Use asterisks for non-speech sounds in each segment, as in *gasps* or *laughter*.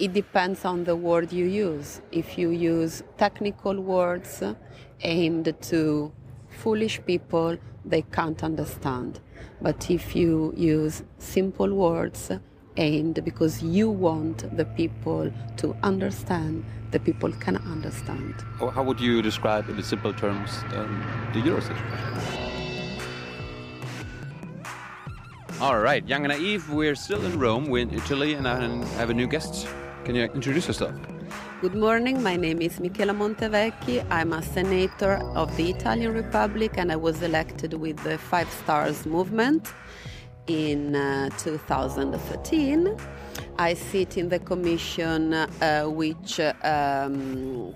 It depends on the word you use. If you use technical words aimed to foolish people, they can't understand. But if you use simple words aimed because you want the people to understand, the people can understand. How would you describe in simple terms um, the Euro situation? All right, Jung and Naive, we're still in Rome, we're in Italy, and I have a new guest. Can you introduce yourself? Good morning, my name is Michela Montevecchi. I'm a senator of the Italian Republic and I was elected with the Five Stars movement in uh, 2013. I sit in the commission uh, which um,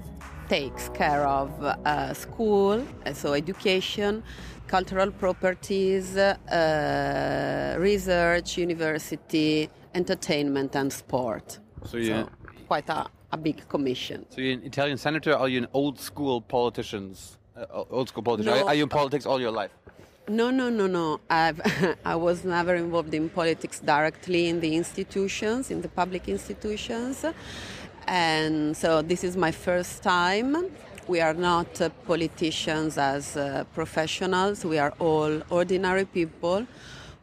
takes care of uh, school, so education, cultural properties, uh, research, university, entertainment, and sport. So you quite a, a big commission. So you're an Italian senator. Are you an old school politicians? Uh, old school politician. No. Are, are you in politics all your life? No, no, no, no. I've, *laughs* I was never involved in politics directly in the institutions, in the public institutions. And so this is my first time. We are not uh, politicians as uh, professionals, we are all ordinary people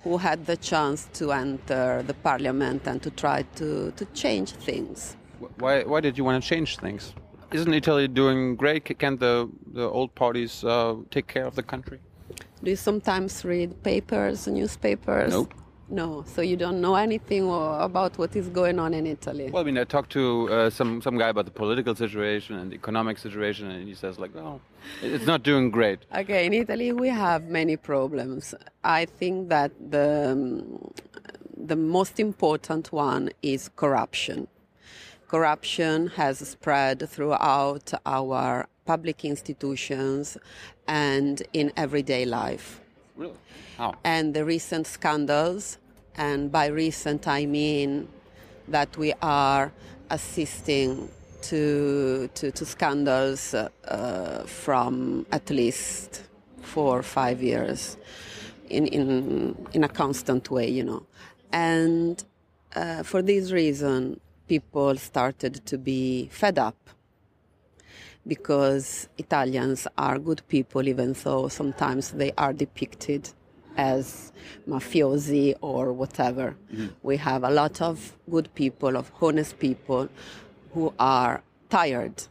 who had the chance to enter the parliament and to try to, to change things. Why, why did you want to change things? Isn't Italy doing great? Can the, the old parties uh, take care of the country? Do you sometimes read papers, newspapers? Nope. No, so you don't know anything about what is going on in Italy. Well, I mean, I talked to uh, some some guy about the political situation and the economic situation, and he says like, "Oh, it's not doing great." Okay, in Italy we have many problems. I think that the um, the most important one is corruption. Corruption has spread throughout our public institutions and in everyday life. Really? How? And the recent scandals, and by recent I mean that we are assisting to, to, to scandals uh, from at least four or five years in, in, in a constant way, you know. And uh, for this reason, people started to be fed up because Italians are good people, even though sometimes they are depicted as mafiosi or whatever. Mm-hmm. We have a lot of good people, of honest people who are tired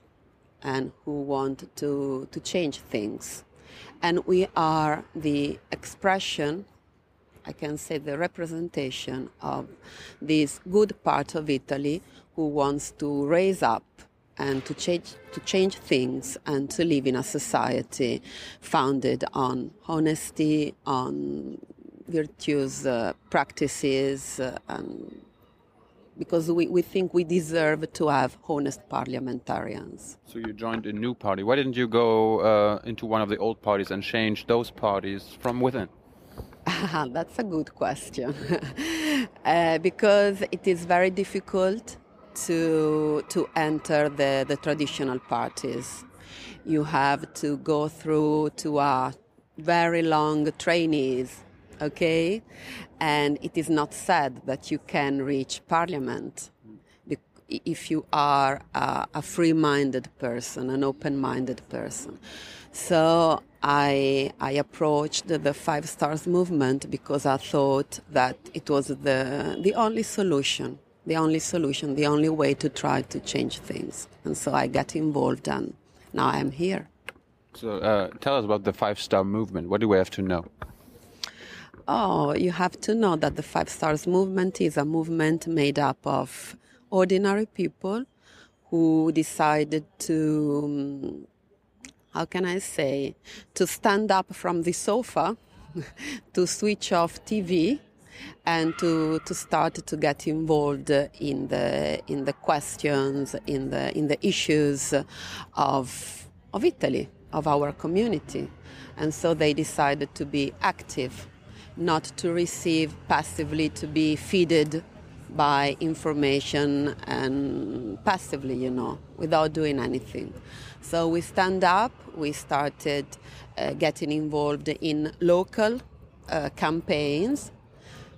and who want to, to change things. And we are the expression, I can say the representation of this good part of Italy who wants to raise up and to change to change things and to live in a society founded on honesty, on virtuous uh, practices, uh, and because we, we think we deserve to have honest parliamentarians. So you joined a new party. Why didn't you go uh, into one of the old parties and change those parties from within? *laughs* That's a good question. *laughs* Uh, because it is very difficult to to enter the, the traditional parties. You have to go through to a very long trainees, okay? And it is not said that you can reach parliament if you are a, a free-minded person, an open-minded person. So I, I approached the Five Stars movement because I thought that it was the, the only solution the only solution, the only way to try to change things. And so I got involved, and now I'm here. So uh, tell us about the Five Star Movement. What do we have to know? Oh, you have to know that the Five Stars Movement is a movement made up of ordinary people who decided to, um, how can I say, to stand up from the sofa, *laughs* to switch off TV and to, to start to get involved in the in the questions in the in the issues of of Italy of our community. And so they decided to be active not to receive passively to be feeded by information and passively you know without doing anything. So we stand up. We started uh, getting involved in local uh, campaigns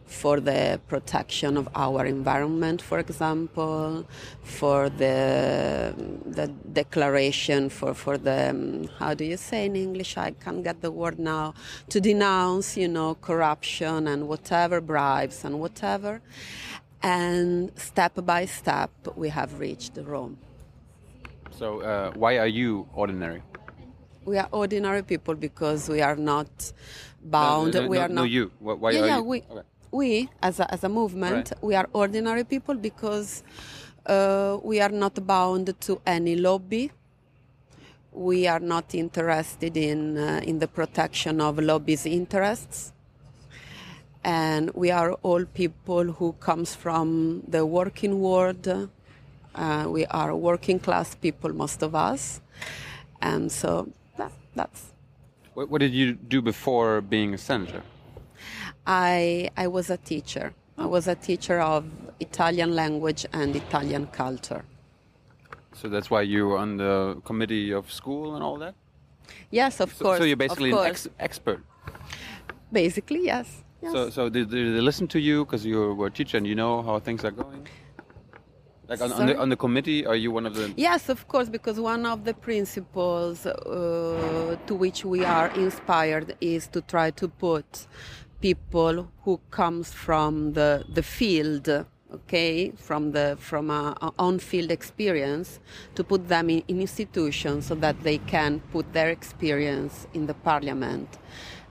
for the protection of our environment, for example, for the the declaration for for the um, how do you say in English? I can't get the word now. To denounce, you know, corruption and whatever bribes and whatever, and step by step we have reached Rome. So uh, why are you ordinary? We are ordinary people because we are not bound. No, no, we no, are no, not. you. Why yeah, are yeah, you? we, Okay. We as a, as a movement, Right. we are ordinary people because uh, we are not bound to any lobby. We are not interested in uh, in the protection of lobbies' interests, and we are all people who comes from the working world. Uh, we are working class people, most of us, and so that, that's What, what did you do before being a senator? I, I was a teacher. I was a teacher of Italian language and Italian culture. So that's why you were on the committee of school and all that. Yes, of So, course. so you're basically an ex- expert. Basically, yes. yes. So, so did, did they listen to you because you were a teacher and you know how things are going? Like on, on the on the committee, are you one of the? Yes, of course, because one of the principles uh, to which we are inspired is to try to put people who comes from the the field, okay, from the from a, a on-field experience, to put them in, in institutions so that they can put their experience in the parliament,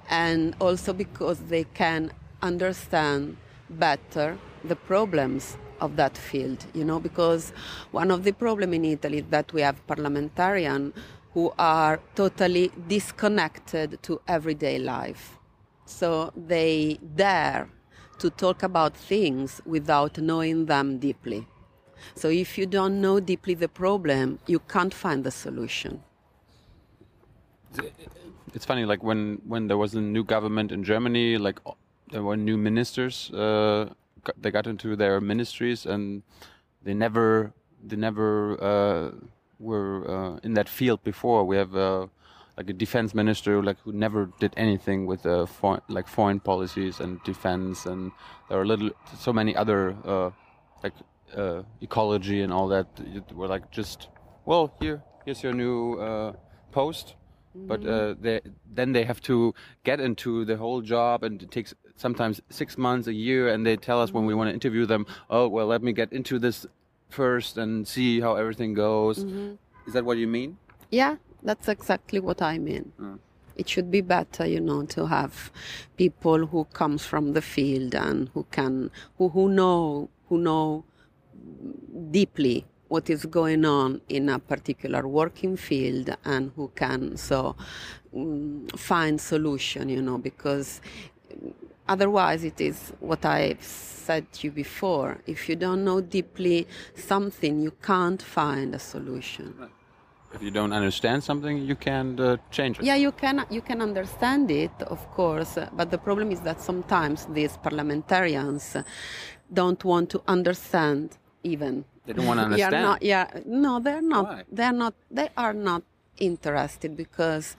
and also because they can understand better the problems of that field you know because one of the problem in italy is that we have parliamentarians who are totally disconnected to everyday life so they dare to talk about things without knowing them deeply so if you don't know deeply the problem you can't find the solution It's funny, like when when there was a new government in Germany, like uh, there were new ministers. Uh, they got into their ministries, and they never they never uh, were uh, in that field before. We have uh, like a defense minister, like who never did anything with uh, foreign, like foreign policies and defense, and there are little so many other uh, like uh, ecology and all that. Were like just well, here here's your new uh, post. But uh, they, then they have to get into the whole job and it takes sometimes six months a year and they tell us when we want to interview them oh well let me get into this first and see how everything goes. Is that what you mean? Yeah, that's exactly what I mean. It should be better, you know, to have people who comes from the field and who can who, who know who know deeply what is going on in a particular working field and who can so mm, find solution, you know, because otherwise it is what I've said to you before. If you don't know deeply something, you can't find a solution. If you don't understand something you can't uh, change it Yeah, you can you can understand it, of course, but the problem is that sometimes these parliamentarians don't want to understand even. they don't want *laughs* to understand not, yeah, no, they're not. Why? They're not. They are not interested because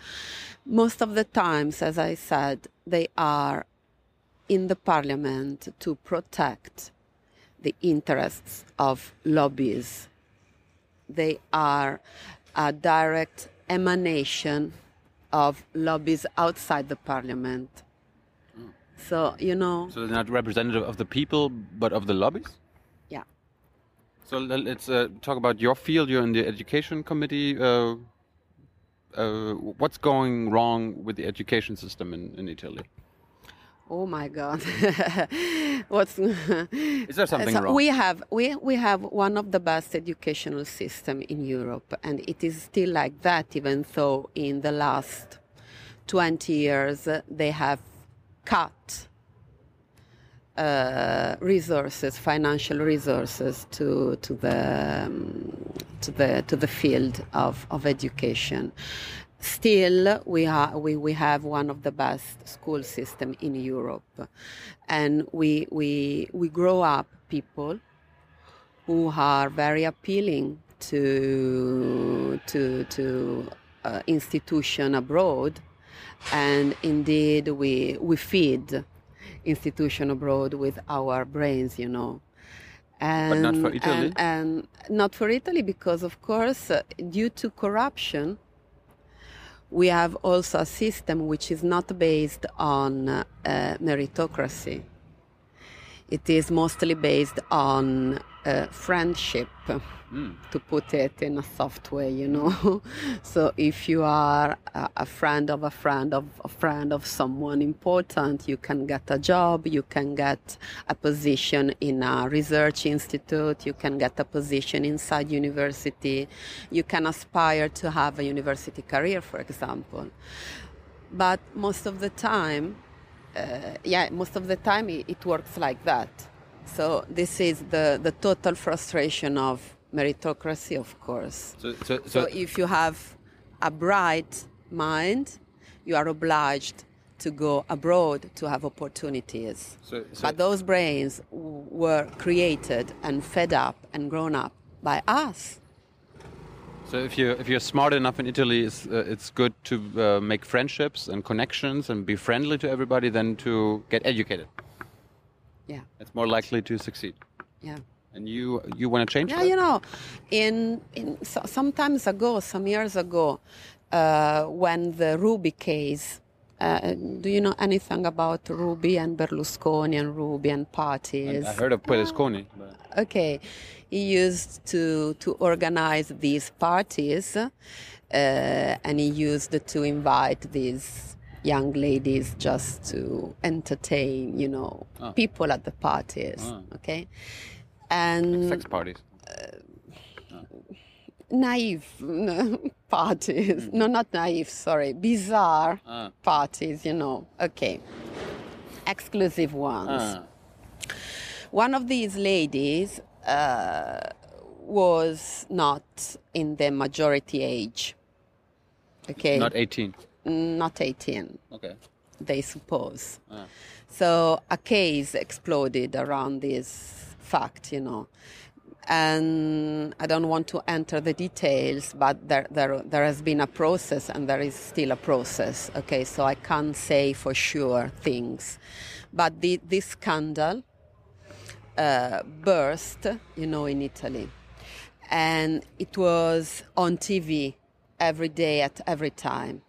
most of the times, as I said, they are in the parliament to protect the interests of lobbies. They are a direct emanation of lobbies outside the parliament. So, you know, so they're not representative of the people but of the lobbies? Yeah. so let's uh, talk about your field. You're in the education committee. Uh, uh, what's going wrong with the education system in, in italy Oh my God! *laughs* What's Is there something so wrong? We have we we have one of the best educational system in Europe, and it is still like that. Even though in the last twenty years uh, they have cut uh, resources, financial resources to to the um, to the to the field of, of education. Still, we are we, we have one of the best school system in Europe, and we we we grow up people who are very appealing to to to uh, institution abroad, and indeed we we feed institution abroad with our brains, you know. And, not for Italy? And, and not for Italy because, of course, uh, due to corruption, we have also a system which is not based on uh, meritocracy. It is mostly based on uh, friendship, mm. to put it in a soft way, you know. *laughs* so if you are a, a, friend of a friend of a friend of someone important, you can get a job, you can get a position in a research institute, you can get a position inside university, you can aspire to have a university career, for example. But most of the time, uh, yeah, most of the time it, it works like that so this is the, the total frustration of meritocracy, of course. So, so, so, so if you have a bright mind, you are obliged to go abroad to have opportunities. So, so but those brains were created and fed up and grown up by us. So if you if you're smart enough in Italy, it's uh, it's good to uh, make friendships and connections and be friendly to everybody than to get educated. Yeah. It's more likely to succeed. Yeah. And you you want to change yeah, that? you know, in in so, some times ago, some years ago, uh, when the Ruby case. Uh, do you know anything about Ruby and Berlusconi and Ruby and parties? I, I heard of Berlusconi. But... Okay, he used to to organize these parties, uh, and he used to invite these young ladies just to entertain, you know, oh. people at the parties. Oh. Okay, and sex parties. Uh, Naive *laughs* parties. Mm. No, not naive. Sorry, bizarre ah. parties. You know. Okay, exclusive ones. Ah. One of these ladies uh, was not in the majority age. Okay. Not 18 not 18. Okay. They suppose. Ah. So a case exploded around this fact, you know. And I don't want to enter the details, but there, there, there has been a process and there is still a process. Okay, so I can't say for sure things. But the, this scandal uh, burst, you know, in Italy. And it was on TV every day at every time.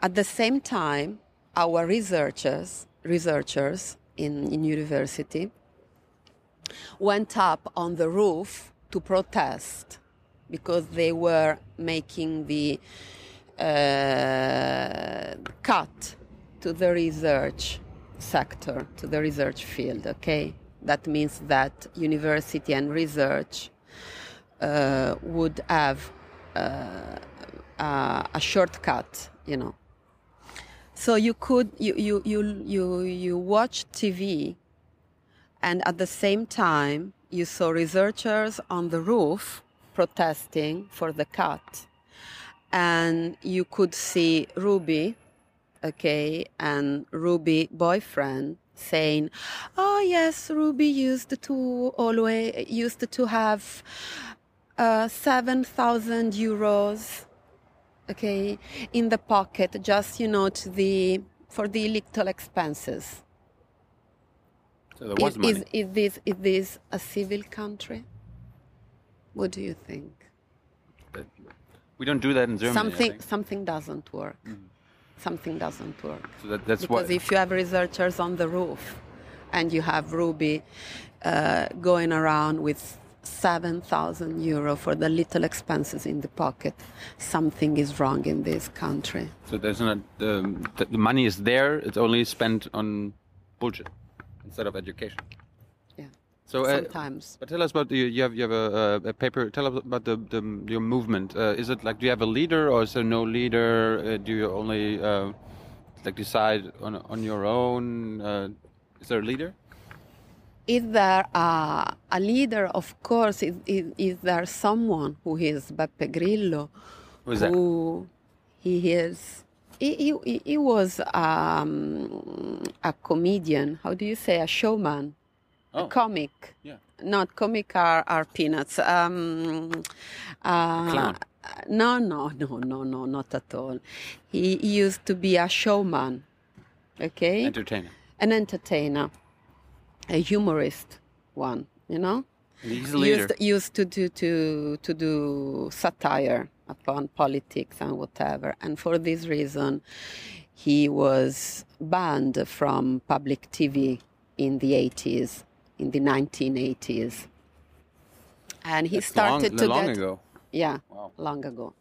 At the same time, our researchers, researchers in, in university went up on the roof to protest because they were making the uh, cut to the research sector, to the research field, okay? That means that university and research uh, would have uh, a shortcut you know. So you could you you you you, you watch TV, and at the same time you saw researchers on the roof protesting for the cut, and you could see Ruby, okay, and Ruby boyfriend saying, "Oh yes, Ruby used to always used to have uh, seven thousand euros okay, in the pocket, just you know, to the for the little expenses. So there was is, money. Is, is this is this a civil country? What do you think? We don't do that in Germany. Something something doesn't work. Mm-hmm. Something doesn't work. So that, that's because if you have researchers on the roof, and you have Ruby uh, going around with 7,000 euro for the little expenses in the pocket. Something is wrong in this country. So there's not the, the money is there. It's only spent on bullshit instead of education. Yeah. So uh, sometimes. But tell us about the, you have you have a, a paper. Tell us about the, the your movement. Uh, is it like do you have a leader or is there no leader? Uh, do you only uh, like decide on on your own? Uh, is there a leader? Is there a, a leader? Of course, is, is, is, there someone who is Beppe Grillo? Who's that? Who he is. He, he, he was um, a comedian. How do you say? A showman. Oh. A comic. Yeah. Not comic are, are peanuts. Um, uh, clown. No, no, no, no, no, not at all. He, he used to be a showman. Okay. Entertainer an entertainer, a humorist, one. You know, he's a leader. used used to do to to do satire upon politics and whatever. And for this reason, he was banned from public TV in the 80s, in the 1980s. And he That's started long, to long get ago. yeah, Wow. long ago.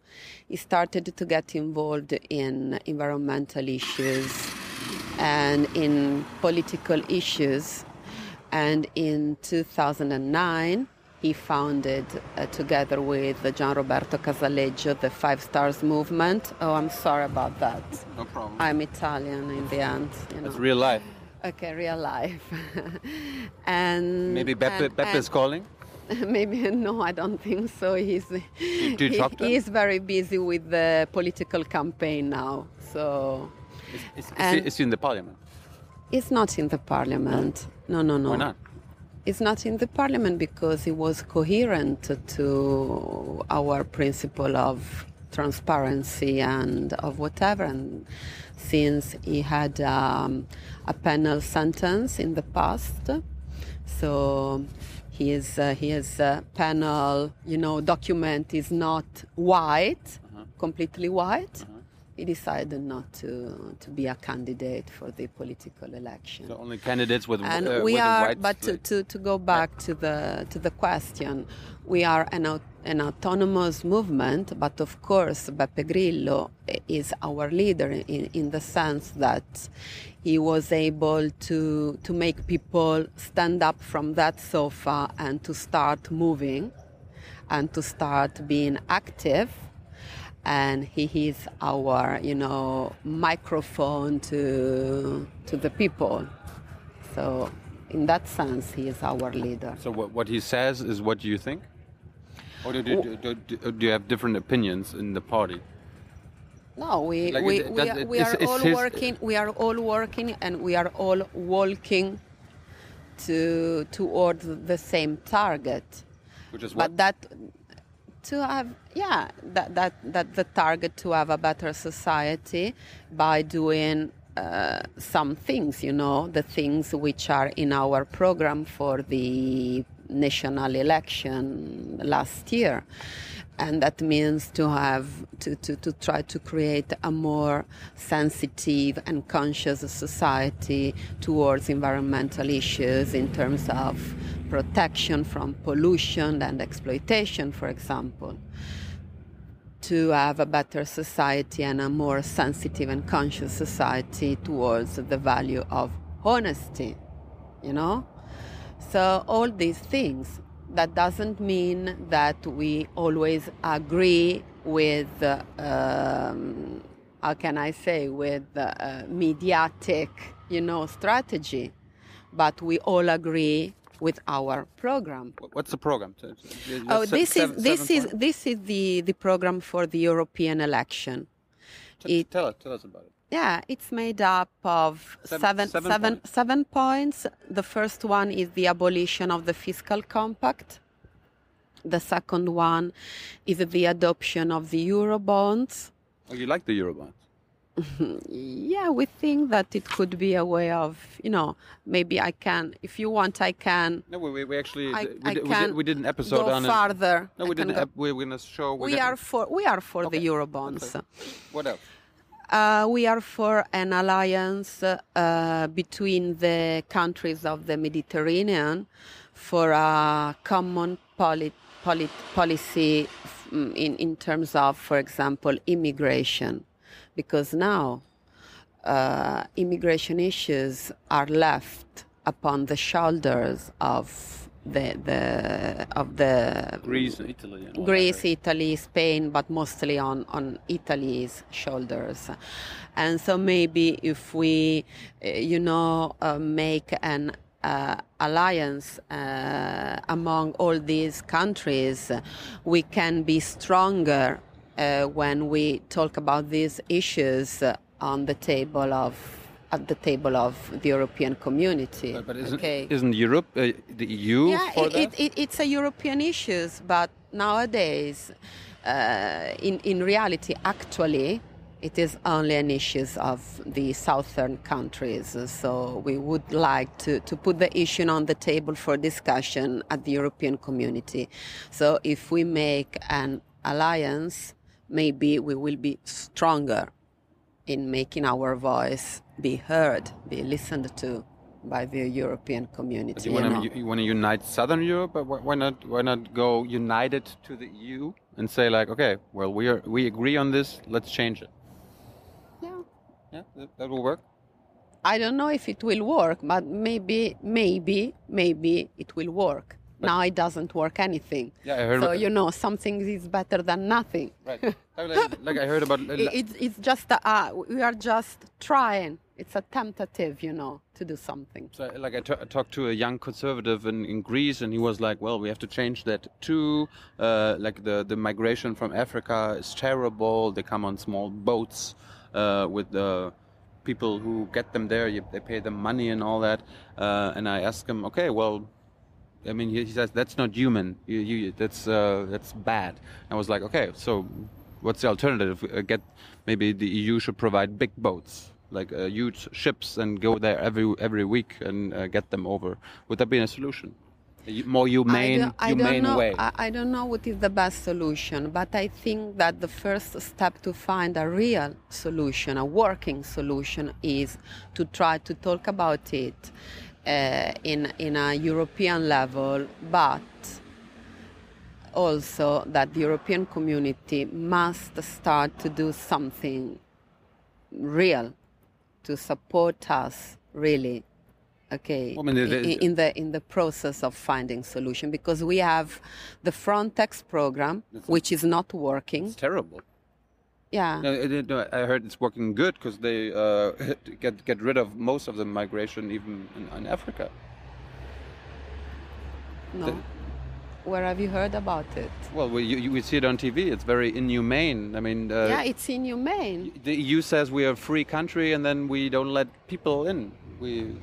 He started to get involved in environmental issues and in political issues. And in 2009, he founded, uh, together with Gian Roberto Casaleggio, the Five Stars Movement. Oh, I'm sorry about that. No problem. I'm Italian in the end. You know. That's real life. Okay, real life. *laughs* and Maybe Beppe, and- Beppe is calling. *laughs* Maybe no, I don't think so. He's he- he's very busy with the political campaign now. So Is, is, is, he, And- is he in the parliament? It's not in the parliament. No, no, no. Why not? It's not in the parliament because it was coherent to our principle of transparency and of whatever. And since he had um, a penal sentence in the past, so his uh, his uh, panel, you know, document is not white, completely white. He decided not to to be a candidate for the political election. So only candidates with and uh, we with are but to, to, to go back to the to the question we are an, an autonomous movement but of course Beppe Grillo is our leader in, in the sense that he was able to to make people stand up from that sofa and to start moving and to start being active and he is our you know microphone to to the people so in that sense he is our leader So what, what he says is what do you think? Or do, do, do, do, do you have different opinions in the party? no we Like, we, it- we, it- we are is all his- uh, working we are all working and we are all walking to towards the same target Which is what? but that to have yeah that that that the target to have a better society by doing uh, some things you know the things which are in our program for the national election last year. And that means to have to, to, to try to create a more sensitive and conscious society towards environmental issues in terms of protection from pollution and exploitation for example to have a better society and a more sensitive and conscious society towards the value of honesty you know? So all these things that doesn't mean that we always agree with uh, um, how can i say with uh, mediatic you know strategy but we all agree with our program What's the program? So- so- you- Oh, this is seven- this seven is points? this is the the program for the European election. T- it- tell us, tell us about it. Yeah, it's made up of Seven- seven, seven points. points. The first one is the abolition of the fiscal compact. The second one is the adoption of the euro bonds. Oh, you like the Eurobonds? Yeah, we think that it could be a way of, you know, maybe I can, if you want, I can No, we, we, we actually I- we, I did, we, did, we did an episode on it. farther. No, we can did. go- we're gonna show. We are for we are for Okay. the eurobonds. Okay. What else? Uh, we are for an alliance uh, between the countries of the Mediterranean for a common poli- poli- policy mm, in, in terms of, for example, immigration. Because now uh, immigration issues are left upon the shoulders of the, the of the Greece, Italy. Greece. Italy, Spain, but mostly on, on Italy's shoulders. And so maybe if we, uh, you know, uh, make an uh, alliance uh, among all these countries, we can be stronger uh, when we talk about these issues uh, on the table of at the table of the European community. But, but isn't, okay. isn't Europe uh, the EU Yeah, for it, it, it, it's a European issues, but nowadays, uh, in in reality, actually, it is only an issue of the southern countries. So we would like to, to put the issue on the table for discussion at the European community. So if we make an alliance, maybe we will be stronger in making our voice be heard, be listened to by the European community. You, want to, you want to unite Southern Europe, but why not? Why not go united to the EU and say like, okay, well we are we agree on this, let's change it. Yeah, Yeah, that will work. I don't know if it will work, but maybe, maybe, maybe it will work. But now it doesn't work anything. Yeah, I heard. So you know, something is better than nothing. Right. *laughs* like, *gasps* like, I heard about. it's it's just uh, we are just trying. It's a tentative, you know, to do something. So, like I, talked to a young conservative in, in Greece, and he was like, "Well, we have to change that too. Uh, like the the migration from Africa is terrible. They come on small boats." uh, with the people who get them there. You, they pay them money and all that. Uh, and I ask him, okay, well, I mean, he, he says that's not human. You, you, that's uh, that's bad. I was like, okay, so what's the alternative? Uh, get maybe the EU should provide big boats, like uh, huge ships, and go there every every week and uh, get them over. Would that be a solution? A more humane, I don't, I humane don't know, way? I, I don't know what is the best solution, but I think that the first step to find a real solution, a working solution, is to try to talk about it uh, in, in a European level, but also that the European community must start to do something real to support us really okay well, I mean, the, in, the in the process of finding solution because we have the Frontex program which is not working. It's terrible. Yeah. No, I heard it's working good because they uh, *laughs* get get rid of most of the migration even in, in Africa. No. The, where have you heard about it? Well, we, you, we see it on TV. It's very inhumane. I mean, uh, yeah, it's inhumane. The EU says we are a free country, and then we don't let people in. We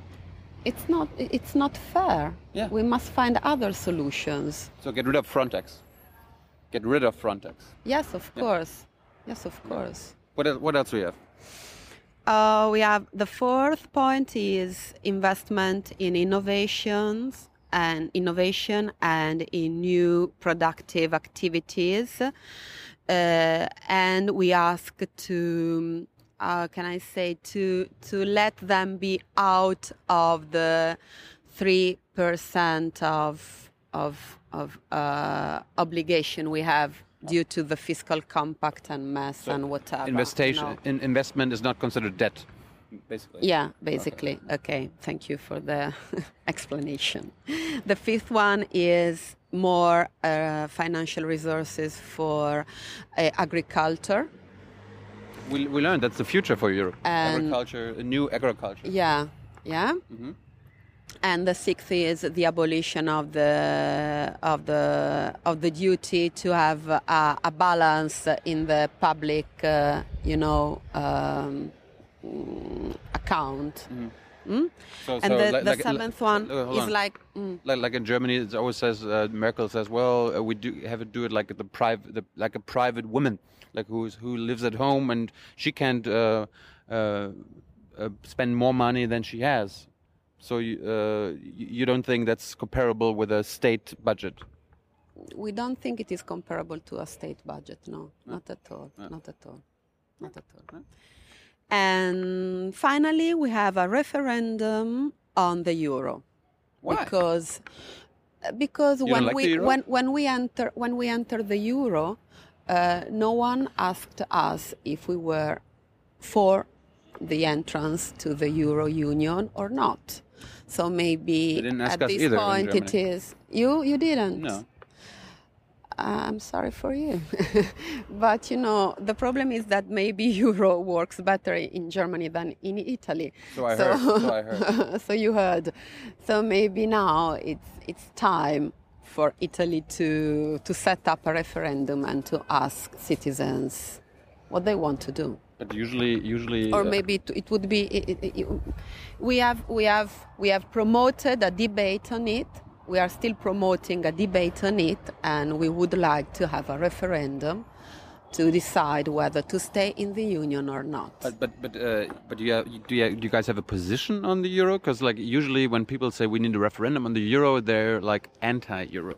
it's not it's not fair. Yeah. We must find other solutions. So get rid of Frontex. Get rid of Frontex. Yes, of yeah. course. Yes, of course. What else, what else we have? Uh, we have the fourth point is investment in innovations and innovation and in new productive activities. Uh, and we ask to uh, can I say to to let them be out of the three percent of of of uh, obligation we have due to the fiscal compact and mess so and whatever. Investation, know. in, investment is not considered debt, basically. Yeah, basically. Okay, okay. thank you for the *laughs* explanation. The fifth one is more uh, financial resources for uh, agriculture we, we learned that's the future for Europe. agriculture, a new agriculture. Yeah, yeah. Mm-hmm. And the sixth is the abolition of the of the of the duty to have a, a balance in the public, uh, you know, um, account. Mm-hmm. Mm? So, and so the, like, the like, seventh one is on. like, mm. like like in Germany, it always says uh, Merkel says, well, uh, we do have to do it like the private, like a private woman like who's who lives at home and she can't uh, uh, uh spend more money than she has. So you, uh, you don't think that's comparable with a state budget? We don't think it is comparable to a state budget. No, no. not at all. No. Not at all. Not at all. No. And finally, we have a referendum on the euro. Why? Because because you when like we when when we enter when we enter the euro, uh, no one asked us if we were for the entrance to the Euro Union or not. So maybe at this point it is you. You didn't. No. I'm sorry for you, *laughs* but you know the problem is that maybe *laughs* euro works better in Germany than in Italy. So I so, heard. So, I heard. *laughs* so you heard. So maybe now it's it's time for Italy to, to set up a referendum and to ask citizens what they want to do. But usually, usually, or uh, maybe it, it would be. It, it, it, we have we have we have promoted a debate on it. We are still promoting a debate on it, and we would like to have a referendum to decide whether to stay in the union or not. But but but uh, but do you, do you do you guys have a position on the euro? Because like usually when people say we need a referendum on the euro, they're like anti-euro.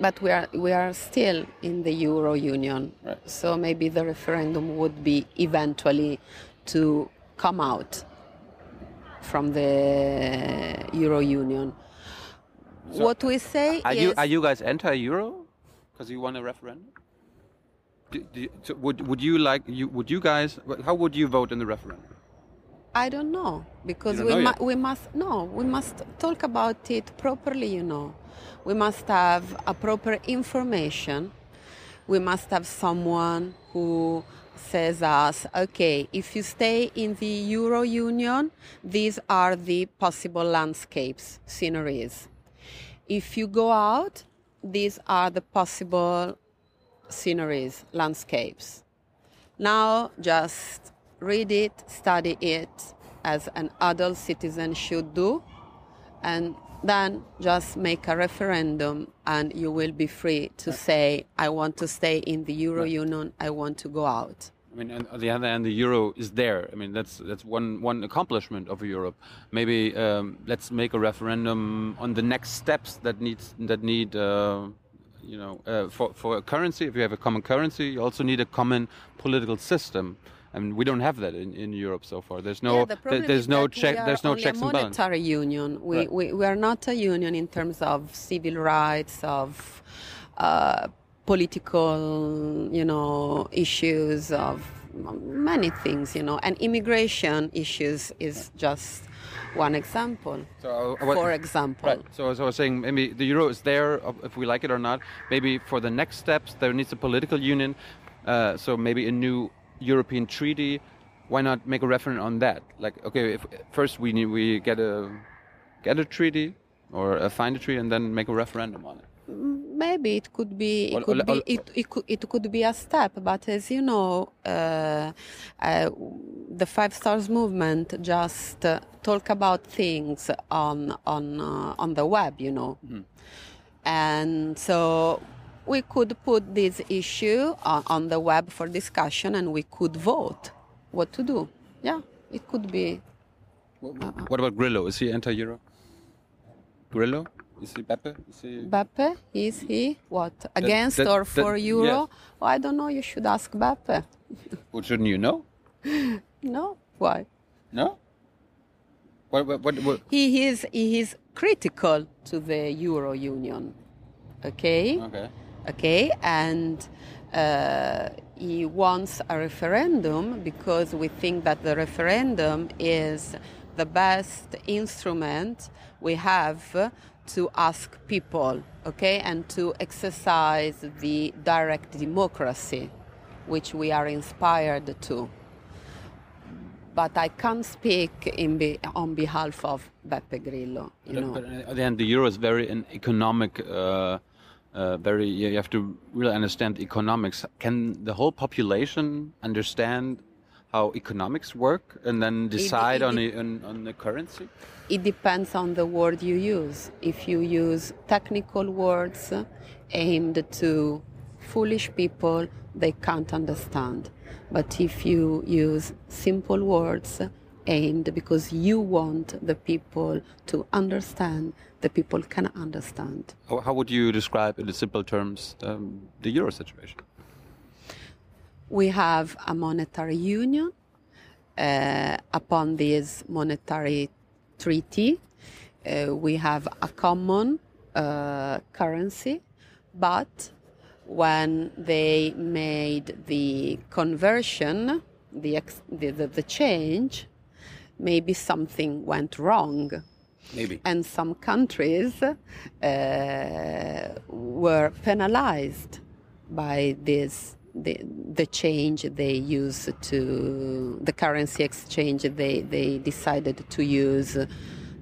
But we are we are still in the euro union, Right. so maybe the referendum would be eventually to come out from the euro union. what we say Are is you are you guys anti-euro? Because you want a referendum? Do, do so would would you like you would you guys how would you vote in the referendum? I don't know because we don't know mu- we must no we must talk about it properly. You know, we must have a proper information. We must have someone who says us, okay, if you stay in the Euro Union, these are the possible landscapes, sceneries. If you go out, these are the possible sceneries, landscapes. Now just read it, study it as an adult citizen should do, and then just make a referendum and you will be free to say, I want to stay in the Euro Union, I want to go out. I mean, on on the other hand, the euro is there. I mean, that's that's one one accomplishment of Europe. Maybe um, let's make a referendum on the next steps that needs that need. Uh, you know, uh, for for a currency, if you have a common currency, you also need a common political system. I mean, we don't have that in, in Europe so far. There's no Yeah, the problem there's no check are there's no checks a and balances. monetary union. We, Right. we, we are not a union in terms of civil rights, of uh, political, you know, issues, of many things, you know, and immigration issues is just one example. So, uh, what- For example. Right. So, as I was saying, maybe the euro is there, uh, if we like it or not. Maybe for the next steps, there needs a political union. Uh, so maybe a new European treaty. Why not make a referendum on that? Like, okay, if first we need we get a get a treaty or uh, find a treaty and then make a referendum on it. Maybe it could be it Or- could or- be it, it could it could be a step, but as you know, uh, uh, the Five Stars movement just uh, talk about things on on uh, on the web, you know, and so we could put this issue on, on the web for discussion, and we could vote what to do. Yeah, it could be. Uh-uh. What about Grillo? Is he anti-euro? Grillo? Is he Beppe? Is he? Beppe, is he what against that- or that- for euro? yes. Oh, I don't know. You should ask Beppe. *laughs* Well, shouldn't you know? No, why? No. What? What? what, what? He is he is critical to the euro union. Okay, Okay. Okay, and uh, he wants a referendum because we think that the referendum is the best instrument we have to ask people, okay, and to exercise the direct democracy, which we are inspired to. But I can't speak in be, on behalf of Beppe Grillo, you know. But on the other hand, the euro is very an economic, uh, uh, very. You have to really understand economics. Can the whole population understand how economics work and then decide it on, de- the, on on the currency? It depends on the word you use. If you use technical words aimed to foolish people, they can't understand. But if you use simple words aimed because you want the people to understand, the people can understand. How, would you describe, in simple terms, um, the euro situation? We have a monetary union. Uh, upon this monetary treaty, uh, we have a common uh, currency, but when they made the conversion, the, ex- the, the, the change, maybe something went wrong Maybe. and some countries uh, were penalized by this the, the change they used to the currency exchange they, they decided to use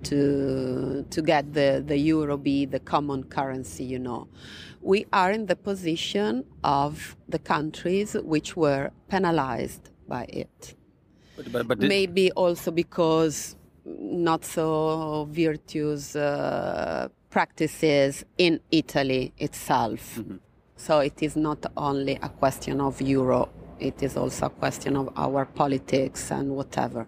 to to get the, the euro be the common currency you know we are in the position of the countries which were penalized by it But, but, but maybe also because not so virtuous uh, practices in Italy itself. So it is not only a question of euro, it is also a question of our politics and whatever.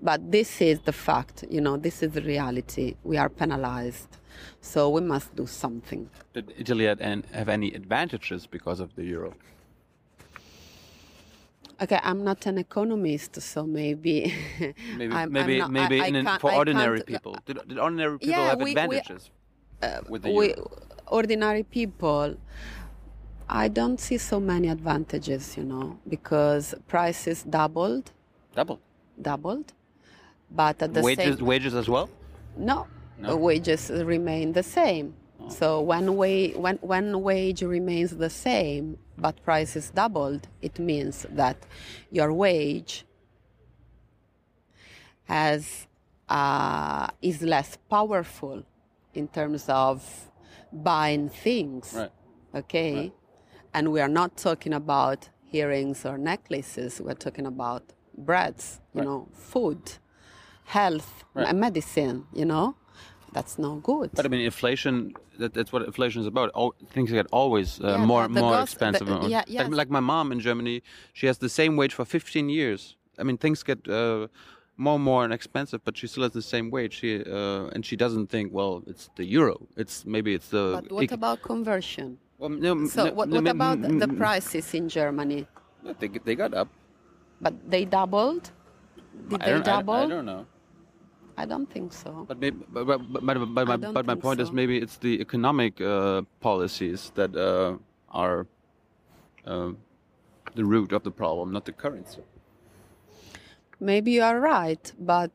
But this is the fact, you know, this is the reality. We are penalized. So we must do something. Did Italy have any advantages because of the euro? Okay, I'm not an economist, so maybe. *laughs* maybe, I'm, maybe, I'm not, maybe I, in, I for ordinary people. Did, did ordinary people yeah, have we, advantages we, uh, with the we? Ordinary people, I don't see so many advantages, you know, because prices doubled, Doubled. doubled, but at the Wages, same wages as well. no, No? wages remain the same. Oh. So when, wa- when, when wage remains the same but prices doubled, it means that your wage has uh, is less powerful in terms of buying things. Right. Okay, Right. and we are not talking about earrings or necklaces. We're talking about breads, you Right. know, food, health, medicine. You know, that's no good. But I mean, inflation. That, that's what inflation is about. All, things get always uh, Yeah, more more gos- the- expensive. yeah, like, like my mom in Germany, she has the same wage for 15 years. I mean, things get uh, more and more expensive, but she still has the same wage. She uh, and she doesn't think, well, it's the euro. It's maybe it's the. But what about conversion? Well, no, So no, what, what no, about the prices in Germany? They, they got up. But they doubled? Did I they don't, I- double? I, don't know. I don't think so. But maybe, but, but, but, but, my, but my point is maybe it's the economic uh, policies that uh, are uh, the root of the problem, not the currency. Maybe you are right, but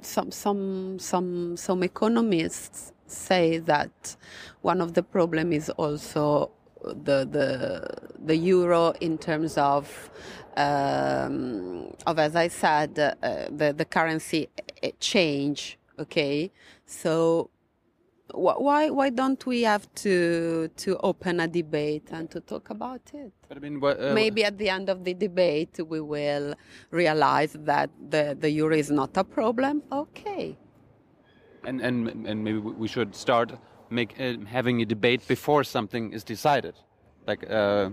some some some some economists say that one of the problem is also the the the euro in terms of um, of as I said uh, the the currency change. Okay, so wh- why why don't we have to to open a debate and to talk about it? But I mean, what, uh, Maybe at the end of the debate, we will realize that the, the euro is not a problem. Okay. and and and maybe we should start make uh, having a debate before something is decided, like uh,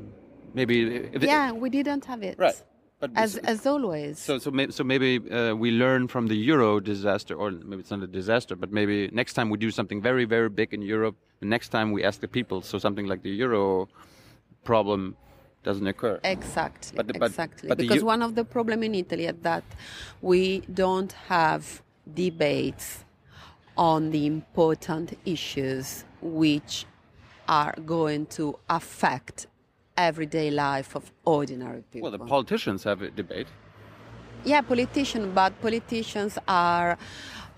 maybe Yeah, we didn't have it. right. But As, s- as always. so so maybe, so maybe uh, we learn from the euro disaster, or maybe it's not a disaster, but maybe next time we do something very very big in Europe. The next time we ask the people, so something like the euro problem doesn't occur. Exactly. But the- but- exactly. but because one of the problem in Italy is that we don't have debates on the important issues which are going to affect everyday life of ordinary people. Well, the politicians have a debate. Yeah, politician, but politicians are.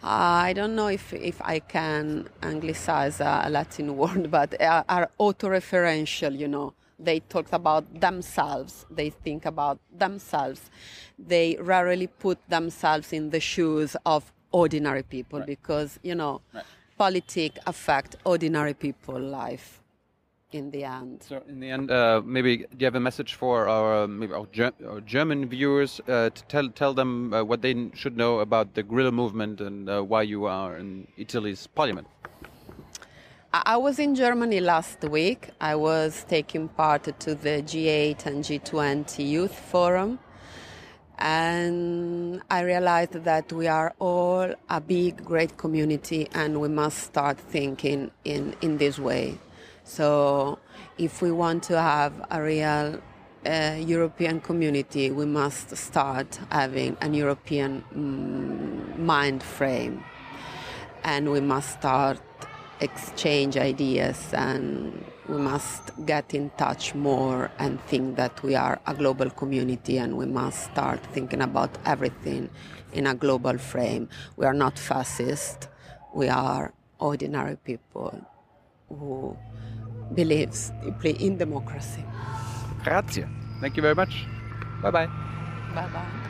Uh, I don't know if, if I can anglicize a Latin *laughs* word, but are, are autoreferential, you know. They talk about themselves, they think about themselves. They rarely put themselves in the shoes of ordinary people Right. because, you know, Right. politics affect ordinary people life in the end. So in the end, uh, maybe do you have a message for our maybe our, Ger our German viewers uh, to tell tell them uh, what they should know about the Grillo movement and uh, why you are in Italy's parliament? I I was in Germany last week. I was taking part to the G8 and G20 Youth Forum. And I realized that we are all a big, great community and we must start thinking in, in this way. So, if we want to have a real uh, European community, we must start having an European mm, mind frame and we must start exchange ideas and we must get in touch more and think that we are a global community and we must start thinking about everything in a global frame. We are not fascist. We are ordinary people who believes deeply in democracy. Grazie. Thank you very much. Bye bye. Bye bye.